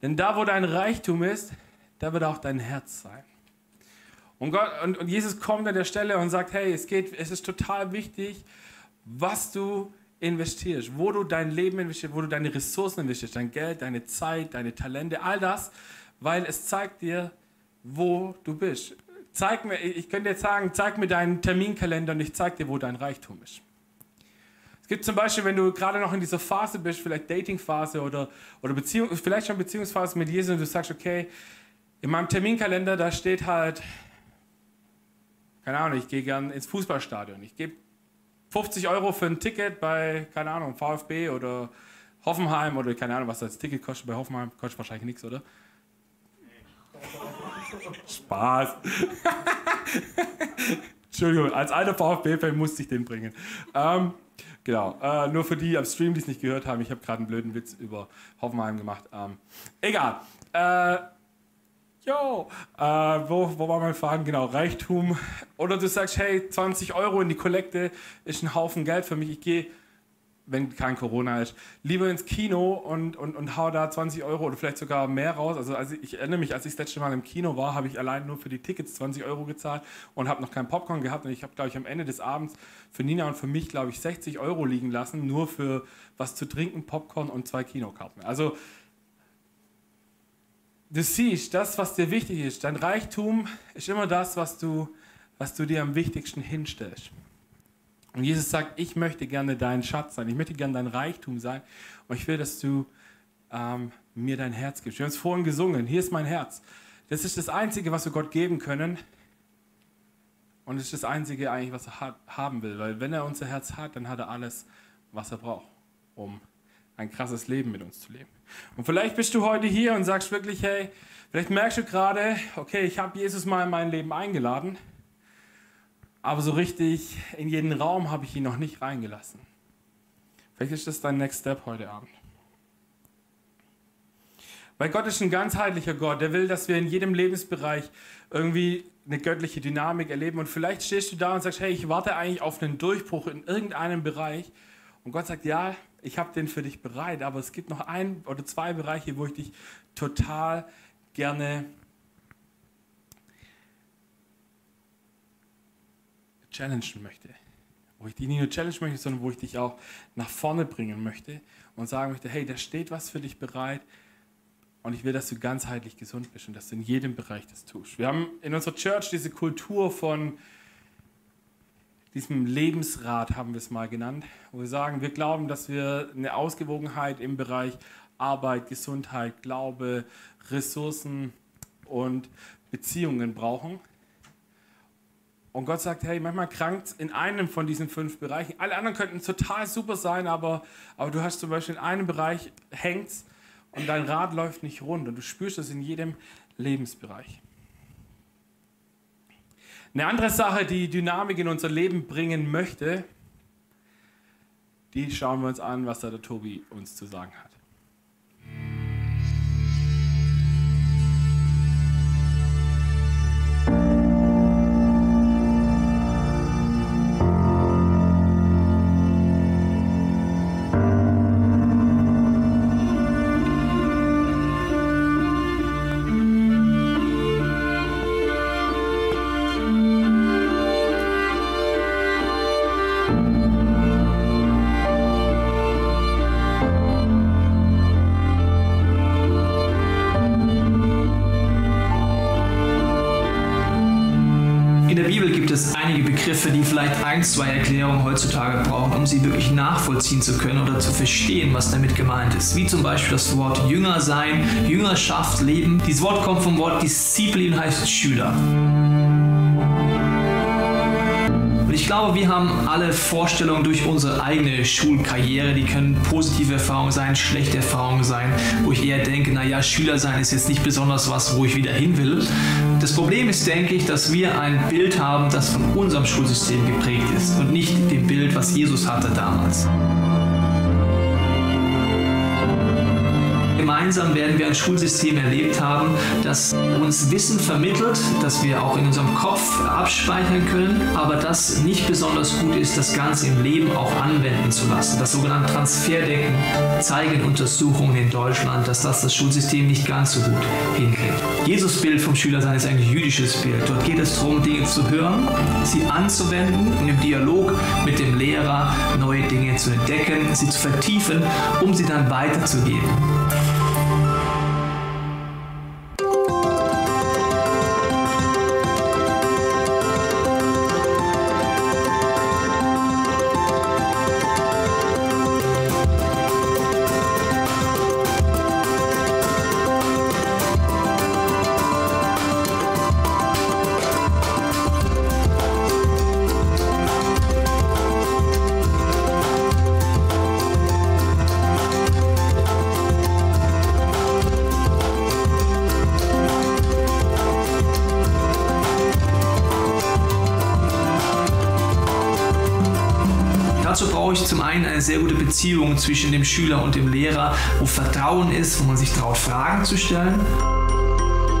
Speaker 1: Denn da, wo dein Reichtum ist, da wird auch dein Herz sein. Und, Gott, und, und Jesus kommt an der Stelle und sagt, hey, es, geht, es ist total wichtig, was du investierst, wo du dein Leben investierst, wo du deine Ressourcen investierst, dein Geld, deine Zeit, deine Talente, all das, weil es zeigt dir, wo du bist. Zeig mir, ich könnte jetzt sagen, zeig mir deinen Terminkalender und ich zeig dir, wo dein Reichtum ist. Es gibt zum Beispiel, wenn du gerade noch in dieser Phase bist, vielleicht Datingphase oder, oder Beziehung, vielleicht schon Beziehungsphase mit Jesus und du sagst, okay, in meinem Terminkalender, da steht halt, keine Ahnung, ich gehe gern ins Fußballstadion. Ich gebe 50 Euro für ein Ticket bei, keine Ahnung, VfB oder Hoffenheim oder keine Ahnung, was das Ticket kostet bei Hoffenheim. Kostet wahrscheinlich nichts, oder? Spaß. Entschuldigung, als alter VfB-Fan musste ich den bringen. Ähm, genau, äh, nur für die am Stream, die es nicht gehört haben, ich habe gerade einen blöden Witz über Hoffenheim gemacht. Ähm, egal. Äh, Jo, äh, wo, wo war mein Faden? Genau, Reichtum. Oder du sagst, hey, 20 Euro in die Kollekte ist ein Haufen Geld für mich. Ich gehe, wenn kein Corona ist, lieber ins Kino und, und, und hau da 20 Euro oder vielleicht sogar mehr raus. Also, also ich erinnere mich, als ich das letzte Mal im Kino war, habe ich allein nur für die Tickets 20 Euro gezahlt und habe noch kein Popcorn gehabt. Und ich habe, glaube ich, am Ende des Abends für Nina und für mich, glaube ich, 60 Euro liegen lassen, nur für was zu trinken, Popcorn und zwei Kinokarten. Also du siehst, das, was dir wichtig ist, dein Reichtum ist immer das, was du, was du dir am wichtigsten hinstellst. Und Jesus sagt, ich möchte gerne dein Schatz sein, ich möchte gerne dein Reichtum sein und ich will, dass du ähm, mir dein Herz gibst. Wir haben es vorhin gesungen, hier ist mein Herz. Das ist das Einzige, was wir Gott geben können und es ist das Einzige eigentlich, was er hat, haben will, weil wenn er unser Herz hat, dann hat er alles, was er braucht, um ein krasses Leben mit uns zu leben. Und vielleicht bist du heute hier und sagst wirklich, hey, vielleicht merkst du gerade, okay, ich habe Jesus mal in mein Leben eingeladen, aber so richtig in jeden Raum habe ich ihn noch nicht reingelassen. Vielleicht ist das dein Next Step heute Abend. Weil Gott ist ein ganzheitlicher Gott, der will, dass wir in jedem Lebensbereich irgendwie eine göttliche Dynamik erleben. Und vielleicht stehst du da und sagst, hey, ich warte eigentlich auf einen Durchbruch in irgendeinem Bereich. Und Gott sagt, ja, ich habe den für dich bereit, aber es gibt noch ein oder zwei Bereiche, wo ich dich total gerne challengen möchte. Wo ich dich nicht nur challengen möchte, sondern wo ich dich auch nach vorne bringen möchte und sagen möchte, hey, da steht was für dich bereit und ich will, dass du ganzheitlich gesund bist und dass du in jedem Bereich das tust. Wir haben in unserer Church diese Kultur von diesem Lebensrat haben wir es mal genannt, wo wir sagen, wir glauben, dass wir eine Ausgewogenheit im Bereich Arbeit, Gesundheit, Glaube, Ressourcen und Beziehungen brauchen. Und Gott sagt, hey, manchmal krankt in einem von diesen fünf Bereichen. Alle anderen könnten total super sein, aber, aber du hast zum Beispiel in einem Bereich hängt's und dein Rad läuft nicht rund und du spürst das in jedem Lebensbereich. Eine andere Sache, die Dynamik in unser Leben bringen möchte, die schauen wir uns an, was da der Tobi uns zu sagen hat.
Speaker 2: Zwei Erklärungen heutzutage brauchen, um sie wirklich nachvollziehen zu können oder zu verstehen, was damit gemeint ist. Wie zum Beispiel das Wort Jünger sein, Jüngerschaft, Leben. Dieses Wort kommt vom Wort Disziplin, heißt Schüler. ich glaube, wir haben alle Vorstellungen durch unsere eigene Schulkarriere. Die können positive Erfahrungen sein, schlechte Erfahrungen sein, wo ich eher denke, naja, Schüler sein ist jetzt nicht besonders was, wo ich wieder hin will. Das Problem ist, denke ich, dass wir ein Bild haben, das von unserem Schulsystem geprägt ist und nicht dem Bild, was Jesus hatte damals. Gemeinsam werden wir ein Schulsystem erlebt haben, das uns Wissen vermittelt, das wir auch in unserem Kopf abspeichern können, aber das nicht besonders gut ist, das Ganze im Leben auch anwenden zu lassen. Das sogenannte Transferdenken zeigen Untersuchungen in Deutschland, dass das das Schulsystem nicht ganz so gut hinkriegt. Jesus Bild vom Schülersein ist ein jüdisches Bild. Dort geht es darum, Dinge zu hören, sie anzuwenden und im Dialog mit dem Lehrer neue Dinge zu entdecken, sie zu vertiefen, um sie dann weiterzugeben. Sehr gute Beziehung zwischen dem Schüler und dem Lehrer, wo Vertrauen ist, wo man sich traut, Fragen zu stellen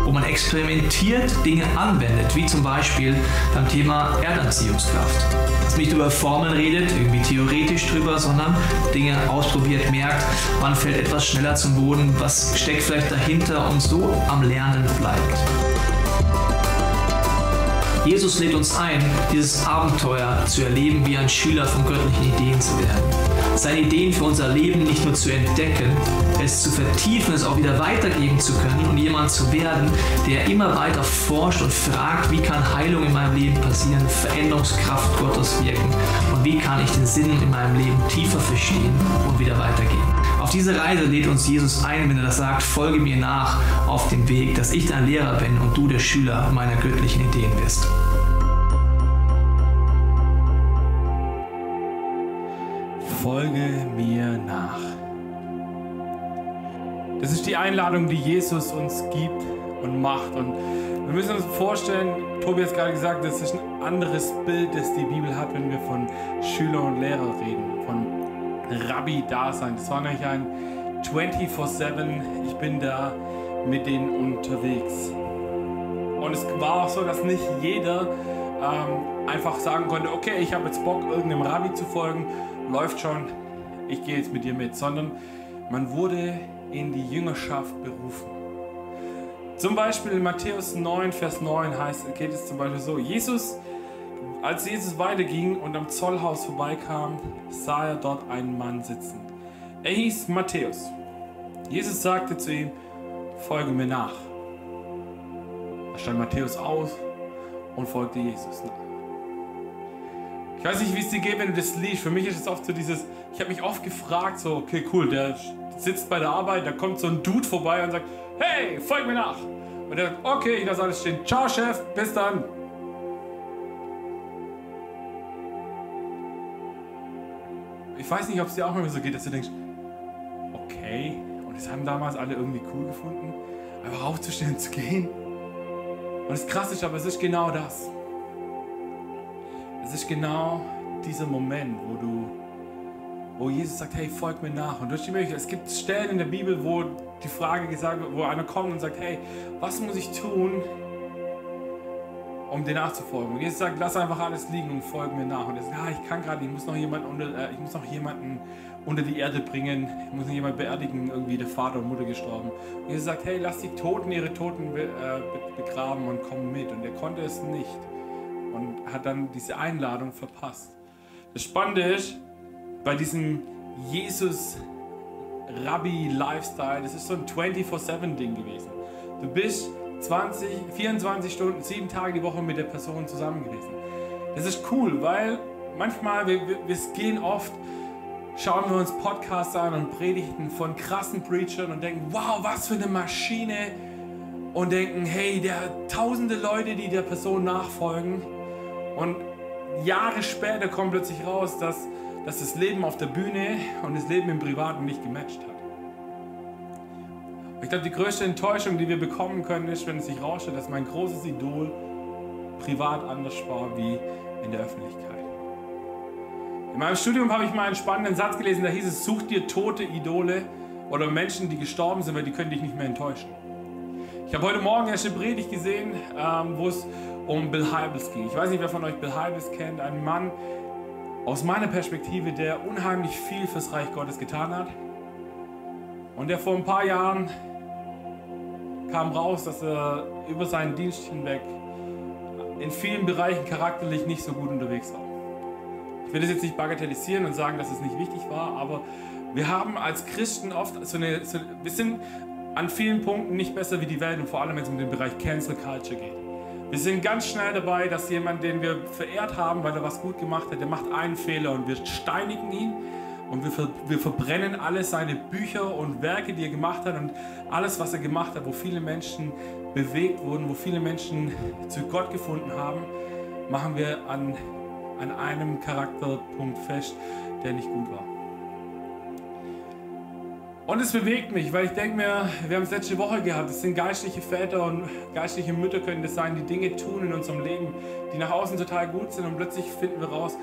Speaker 2: wo man experimentiert, Dinge anwendet, wie zum Beispiel beim Thema Erdanziehungskraft. Dass man nicht über Formeln redet, irgendwie theoretisch drüber, sondern Dinge ausprobiert, merkt, wann fällt etwas schneller zum Boden, was steckt vielleicht dahinter und so am Lernen bleibt. Jesus lädt uns ein, dieses Abenteuer zu erleben, wie ein Schüler von göttlichen Ideen zu werden. Seine Ideen für unser Leben nicht nur zu entdecken, es zu vertiefen, es auch wieder weitergeben zu können und jemand zu werden, der immer weiter forscht und fragt, wie kann Heilung in meinem Leben passieren, Veränderungskraft Gottes wirken und wie kann ich den Sinn in meinem Leben tiefer verstehen und wieder weitergeben. Auf diese Reise lädt uns Jesus ein, wenn er das sagt, folge mir nach auf dem Weg, dass ich dein Lehrer bin und du der Schüler meiner göttlichen Ideen bist.
Speaker 1: Die Einladung, die Jesus uns gibt und macht. Und wir müssen uns vorstellen, Tobi hat gerade gesagt, das ist ein anderes Bild, das die Bibel hat, wenn wir von Schüler und Lehrer reden, von Rabbi-Dasein. Das war nämlich ein 24-7, ich bin da mit denen unterwegs. Und es war auch so, dass nicht jeder ähm, einfach sagen konnte, okay, ich habe jetzt Bock, irgendeinem Rabbi zu folgen, läuft schon, ich gehe jetzt mit dir mit, sondern man wurde in die Jüngerschaft berufen. Zum Beispiel in Matthäus 9, Vers 9 heißt, geht es zum Beispiel so, Jesus als Jesus weiterging und am Zollhaus vorbeikam, sah er dort einen Mann sitzen. Er hieß Matthäus. Jesus sagte zu ihm, folge mir nach. Da stand Matthäus aus und folgte Jesus nach. Ich weiß nicht, wie es dir geht, wenn du das liest. Für mich ist es oft so dieses, ich habe mich oft gefragt, so, okay, cool, der sitzt bei der Arbeit, da kommt so ein Dude vorbei und sagt, hey, folg mir nach. Und er sagt, okay, ich lasse alles stehen. Ciao, Chef, bis dann. ich weiß nicht, ob es dir auch immer so geht, dass du denkst, okay, und das haben damals alle irgendwie cool gefunden, einfach aufzustehen, zu gehen. Und das Krasse ist aber, es ist genau das. Es ist genau dieser Moment, wo du, wo Jesus sagt, hey, folg mir nach. Und durch die Möglichkeit, es gibt Stellen in der Bibel, wo die Frage gesagt wird, wo einer kommt und sagt, hey, was muss ich tun, um dir nachzufolgen. Und Jesus sagt, lass einfach alles liegen und folge mir nach. Und er sagt, ah, ich kann gerade, ich muss noch jemanden unter, äh, ich muss noch jemanden unter die Erde bringen, ich muss noch jemanden beerdigen, irgendwie der Vater und Mutter gestorben. Und Jesus sagt, hey, lass die Toten ihre Toten be, äh, begraben und komm mit. Und er konnte es nicht und hat dann diese Einladung verpasst. Das Spannende ist, bei diesem Jesus Rabbi Lifestyle, das ist so ein 24/7 Ding gewesen. Du bist 20, 24 Stunden, 7 Tage die Woche mit der Person zusammen gewesen. Das ist cool, weil manchmal, wir, wir, wir gehen oft, schauen wir uns Podcasts an und Predigten von krassen Preachern und denken, wow, was für eine Maschine. Und denken, hey, der tausende Leute, die der Person nachfolgen. Und Jahre später kommt plötzlich raus, dass, dass das Leben auf der Bühne und das Leben im Privaten nicht gematcht hat. Ich glaube, die größte Enttäuschung, die wir bekommen können, ist, wenn es sich rausstellt, dass mein großes Idol privat anders war wie in der Öffentlichkeit. In meinem Studium habe ich mal einen spannenden Satz gelesen, da hieß es, such dir tote Idole oder Menschen, die gestorben sind, weil die können dich nicht mehr enttäuschen. Ich habe heute Morgen erst eine Predigt gesehen, ähm, wo es um Bill Hybels ging. Ich weiß nicht, wer von euch Bill Hybels kennt. Ein Mann aus meiner Perspektive, der unheimlich viel fürs Reich Gottes getan hat. Und der vor ein paar Jahren kam raus, dass er über seinen Dienst hinweg in vielen Bereichen charakterlich nicht so gut unterwegs war. Ich will das jetzt nicht bagatellisieren und sagen, dass es nicht wichtig war, aber wir haben als Christen oft so eine, so, wir sind an vielen Punkten nicht besser wie die Welt und vor allem, wenn es um den Bereich Cancel Culture geht. Wir sind ganz schnell dabei, dass jemand, den wir verehrt haben, weil er was gut gemacht hat, der macht einen Fehler und wir steinigen ihn und wir, wir verbrennen alle seine Bücher und Werke, die er gemacht hat und alles, was er gemacht hat, wo viele Menschen bewegt wurden, wo viele Menschen zu Gott gefunden haben, machen wir an, an einem Charakterpunkt fest, der nicht gut war. Und es bewegt mich, weil ich denke mir, wir haben es letzte Woche gehabt, es sind geistliche Väter und geistliche Mütter können das sein, die Dinge tun in unserem Leben, die nach außen total gut sind und plötzlich finden wir raus,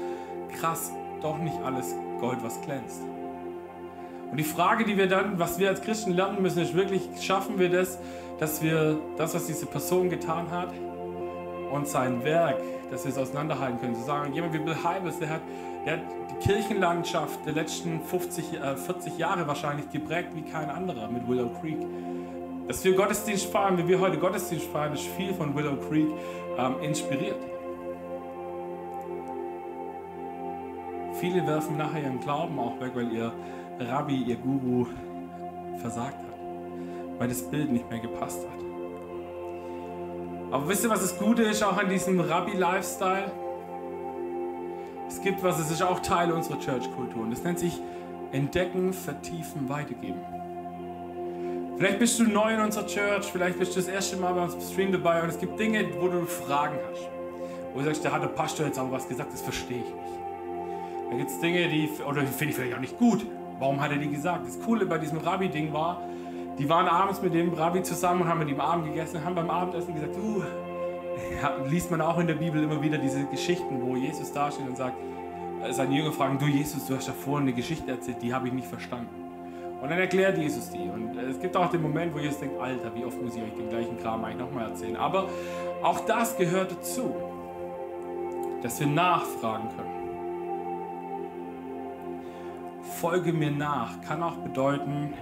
Speaker 1: krass, doch nicht alles Gold, was glänzt. Und die Frage, die wir dann, was wir als Christen lernen müssen, ist wirklich, schaffen wir das, dass wir das, was diese Person getan hat und sein Werk, dass wir es auseinanderhalten können. Zu sagen, jemand wie Bill Hybels, der hat, hat die Kirchenlandschaft der letzten 50, äh, 40 Jahre wahrscheinlich geprägt wie kein anderer mit Willow Creek. Dass wir Gottesdienst feiern, wie wir heute Gottesdienst feiern, ist viel von Willow Creek ähm, inspiriert. Viele werfen nachher ihren Glauben auch weg, weil ihr Rabbi, ihr Guru versagt hat, weil das Bild nicht mehr gepasst hat. Aber wisst ihr, was das Gute ist auch an diesem Rabbi-Lifestyle? Es gibt was, es ist auch Teil unserer Church-Kultur und das nennt sich Entdecken, Vertiefen, Weitergeben. Vielleicht bist du neu in unserer Church, vielleicht bist du das erste Mal beim Stream dabei und es gibt Dinge, wo du Fragen hast. Wo du sagst, da hat der Pastor jetzt aber was gesagt, das verstehe ich nicht. Da gibt es Dinge, die, oder finde ich vielleicht auch nicht gut. Warum hat er die gesagt? Das Coole bei diesem Rabbi-Ding war, die waren abends mit dem Rabbi zusammen und haben mit ihm Abend gegessen, haben beim Abendessen gesagt, uh, ja, liest man auch in der Bibel immer wieder diese Geschichten, wo Jesus dasteht und sagt, äh, seine Jünger fragen, du Jesus, du hast ja vorhin eine Geschichte erzählt, die habe ich nicht verstanden. Und dann erklärt Jesus die. Und äh, es gibt auch den Moment, wo Jesus denkt, Alter, wie oft muss ich euch den gleichen Kram eigentlich nochmal erzählen. Aber auch das gehört dazu, dass wir nachfragen können. Folge mir nach kann auch bedeuten,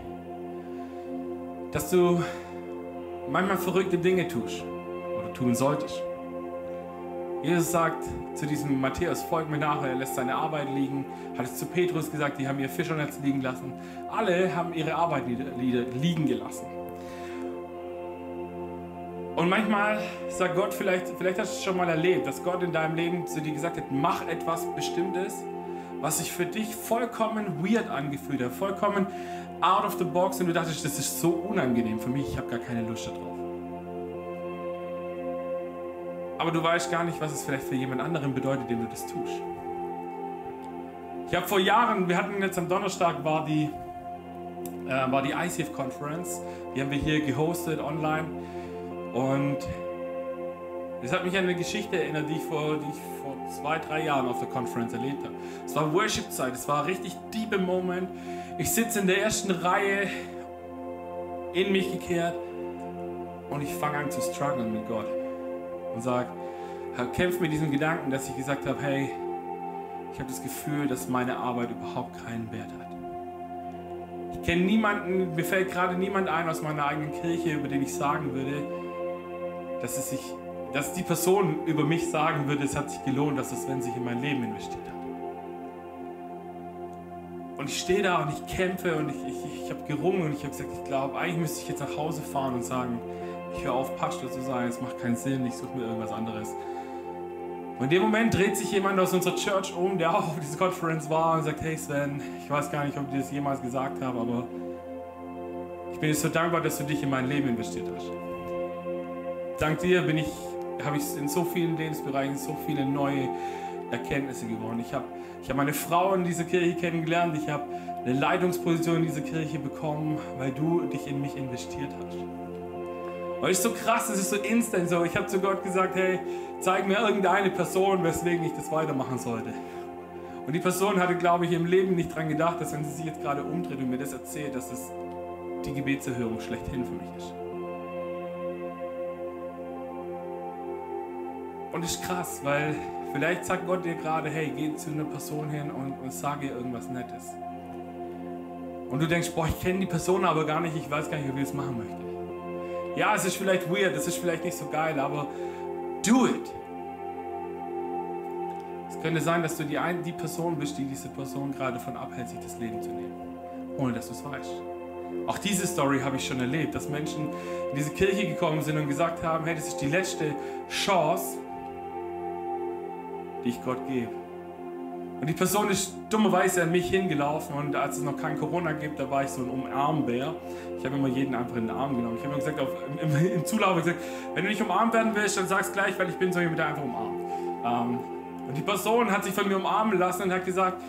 Speaker 1: dass du manchmal verrückte Dinge tust tun solltest. Jesus sagt zu diesem Matthäus, folg mir nach, er lässt seine Arbeit liegen, hat es zu Petrus gesagt, die haben ihr Fischernetz liegen lassen. Alle haben ihre Arbeit liegen gelassen. Und manchmal sagt Gott, vielleicht, vielleicht hast du es schon mal erlebt, dass Gott in deinem Leben zu dir gesagt hat, mach etwas Bestimmtes was sich für dich vollkommen weird angefühlt hat, vollkommen out of the box und du dachtest, das ist so unangenehm für mich, ich habe gar keine Lust darauf. Aber du weißt gar nicht, was es vielleicht für jemand anderen bedeutet, dem du das tust. Ich habe vor Jahren, wir hatten jetzt am Donnerstag war die, äh, war die ICF Conference, die haben wir hier gehostet online und das hat mich an eine Geschichte erinnert, die ich vor, die ich vor zwei, drei Jahren auf der Conference erlebt habe. Es war Worship-Zeit, es war ein richtig deep Moment. Ich sitze in der ersten Reihe, in mich gekehrt und ich fange an zu strugglen mit Gott und sage, kämpfe mit diesem Gedanken, dass ich gesagt habe, hey, ich habe das Gefühl, dass meine Arbeit überhaupt keinen Wert hat. Ich kenne niemanden, mir fällt gerade niemand ein aus meiner eigenen Kirche, über den ich sagen würde, dass es sich dass die Person über mich sagen würde, es hat sich gelohnt, dass das Sven sich in mein Leben investiert hat. Und ich stehe da und ich kämpfe und ich, ich, ich habe gerungen und ich habe gesagt, ich glaube, eigentlich müsste ich jetzt nach Hause fahren und sagen, ich höre auf, Pastor zu sein, es macht keinen Sinn, ich suche mir irgendwas anderes. Und in dem Moment dreht sich jemand aus unserer Church um, der auch auf dieser Conference war und sagt, hey Sven, ich weiß gar nicht, ob ich dir das jemals gesagt habe, aber ich bin dir so dankbar, dass du dich in mein Leben investiert hast. Dank dir bin ich habe ich in so vielen Lebensbereichen so viele neue Erkenntnisse gewonnen. Ich habe ich hab meine Frau in dieser Kirche kennengelernt. Ich habe eine Leitungsposition in dieser Kirche bekommen, weil du dich in mich investiert hast. Weil es so krass, es ist so instant so. Ich habe zu Gott gesagt, hey, zeig mir irgendeine Person, weswegen ich das weitermachen sollte. Und die Person hatte, glaube ich, im Leben nicht daran gedacht, dass wenn sie sich jetzt gerade umdreht und mir das erzählt, dass es die Gebetserhörung schlechthin für mich ist. Und das ist krass, weil vielleicht sagt Gott dir gerade, hey, geh zu einer Person hin und, und sag ihr irgendwas Nettes. Und du denkst, boah, ich kenne die Person aber gar nicht, ich weiß gar nicht, wie ich das machen möchte. Ja, es ist vielleicht weird, es ist vielleicht nicht so geil, aber do it. Es könnte sein, dass du die, ein, die Person bist, die diese Person gerade von abhält, sich das Leben zu nehmen, ohne dass du es weißt. Auch diese Story habe ich schon erlebt, dass Menschen in diese Kirche gekommen sind und gesagt haben, hey, das ist die letzte Chance, die ich Gott gebe. Und die Person ist dummerweise an mich hingelaufen und als es noch kein Corona gibt, da war ich so ein Umarmbär. Ich habe immer jeden einfach in den Arm genommen. Ich habe immer gesagt, auf, im, im, Zulauf gesagt, wenn du nicht umarmt werden willst, dann sag's gleich, weil ich bin so jemand, der einfach umarmt. Ähm, und die Person hat sich von mir umarmen lassen und hat gesagt,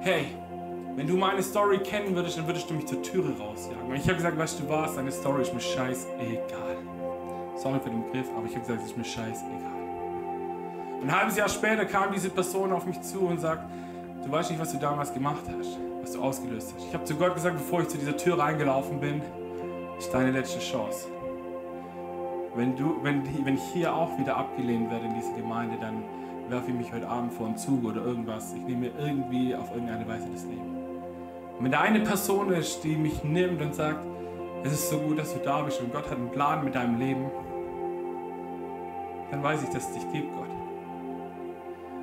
Speaker 1: hey, wenn du meine Story kennen würdest, dann würdest du mich zur Türe rausjagen. Und ich habe gesagt, weißt du was, deine Story ist mir scheißegal. Sorry für den Begriff, aber ich habe gesagt, es ist mir scheißegal. Ein halbes Jahr später kam diese Person auf mich zu und sagt, du weißt nicht, was du damals gemacht hast, was du ausgelöst hast. Ich habe zu Gott gesagt, bevor ich zu dieser Tür reingelaufen bin, ist deine letzte Chance. Wenn, du, wenn, wenn ich hier auch wieder abgelehnt werde in dieser Gemeinde, dann werfe ich mich heute Abend vor einen Zug oder irgendwas. Ich nehme mir irgendwie auf irgendeine Weise das Leben. Und wenn da eine Person ist, die mich nimmt und sagt, es ist so gut, dass du da bist und Gott hat einen Plan mit deinem Leben, dann weiß ich, dass es dich gibt, Gott.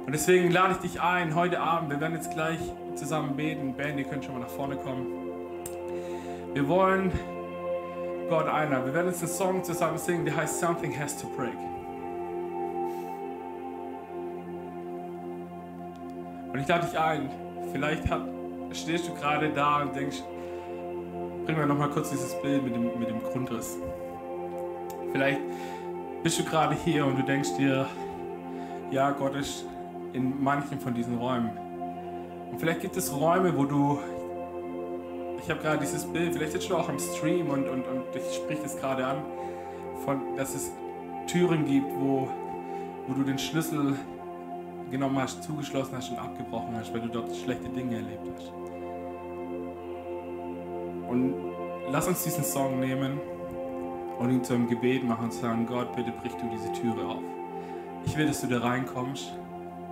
Speaker 1: Und deswegen lade ich dich ein, heute Abend, wir werden jetzt gleich zusammen beten. Band, ihr könnt schon mal nach vorne kommen. Wir wollen Gott einladen. Wir werden jetzt einen Song zusammen singen, der heißt Something Has to Break. Und ich lade dich ein, vielleicht hat, stehst du gerade da und denkst, bring mir nochmal kurz dieses Bild mit dem, mit dem Grundriss. Vielleicht bist du gerade hier und du denkst dir, ja, Gott ist in manchen von diesen Räumen. Und vielleicht gibt es Räume, wo du, ich habe gerade dieses Bild, vielleicht sitzt du auch im Stream und, und, und ich sprich das gerade an, von, dass es Türen gibt, wo, wo du den Schlüssel genommen hast, zugeschlossen hast und abgebrochen hast, weil du dort schlechte Dinge erlebt hast. Und lass uns diesen Song nehmen und ihn zu einem Gebet machen und sagen, Gott, bitte brich du diese Türe auf. Ich will, dass du da reinkommst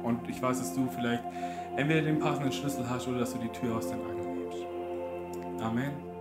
Speaker 1: und ich weiß, dass du vielleicht entweder den passenden Schlüssel hast oder dass du die Tür aus den Angeln hebst. Amen.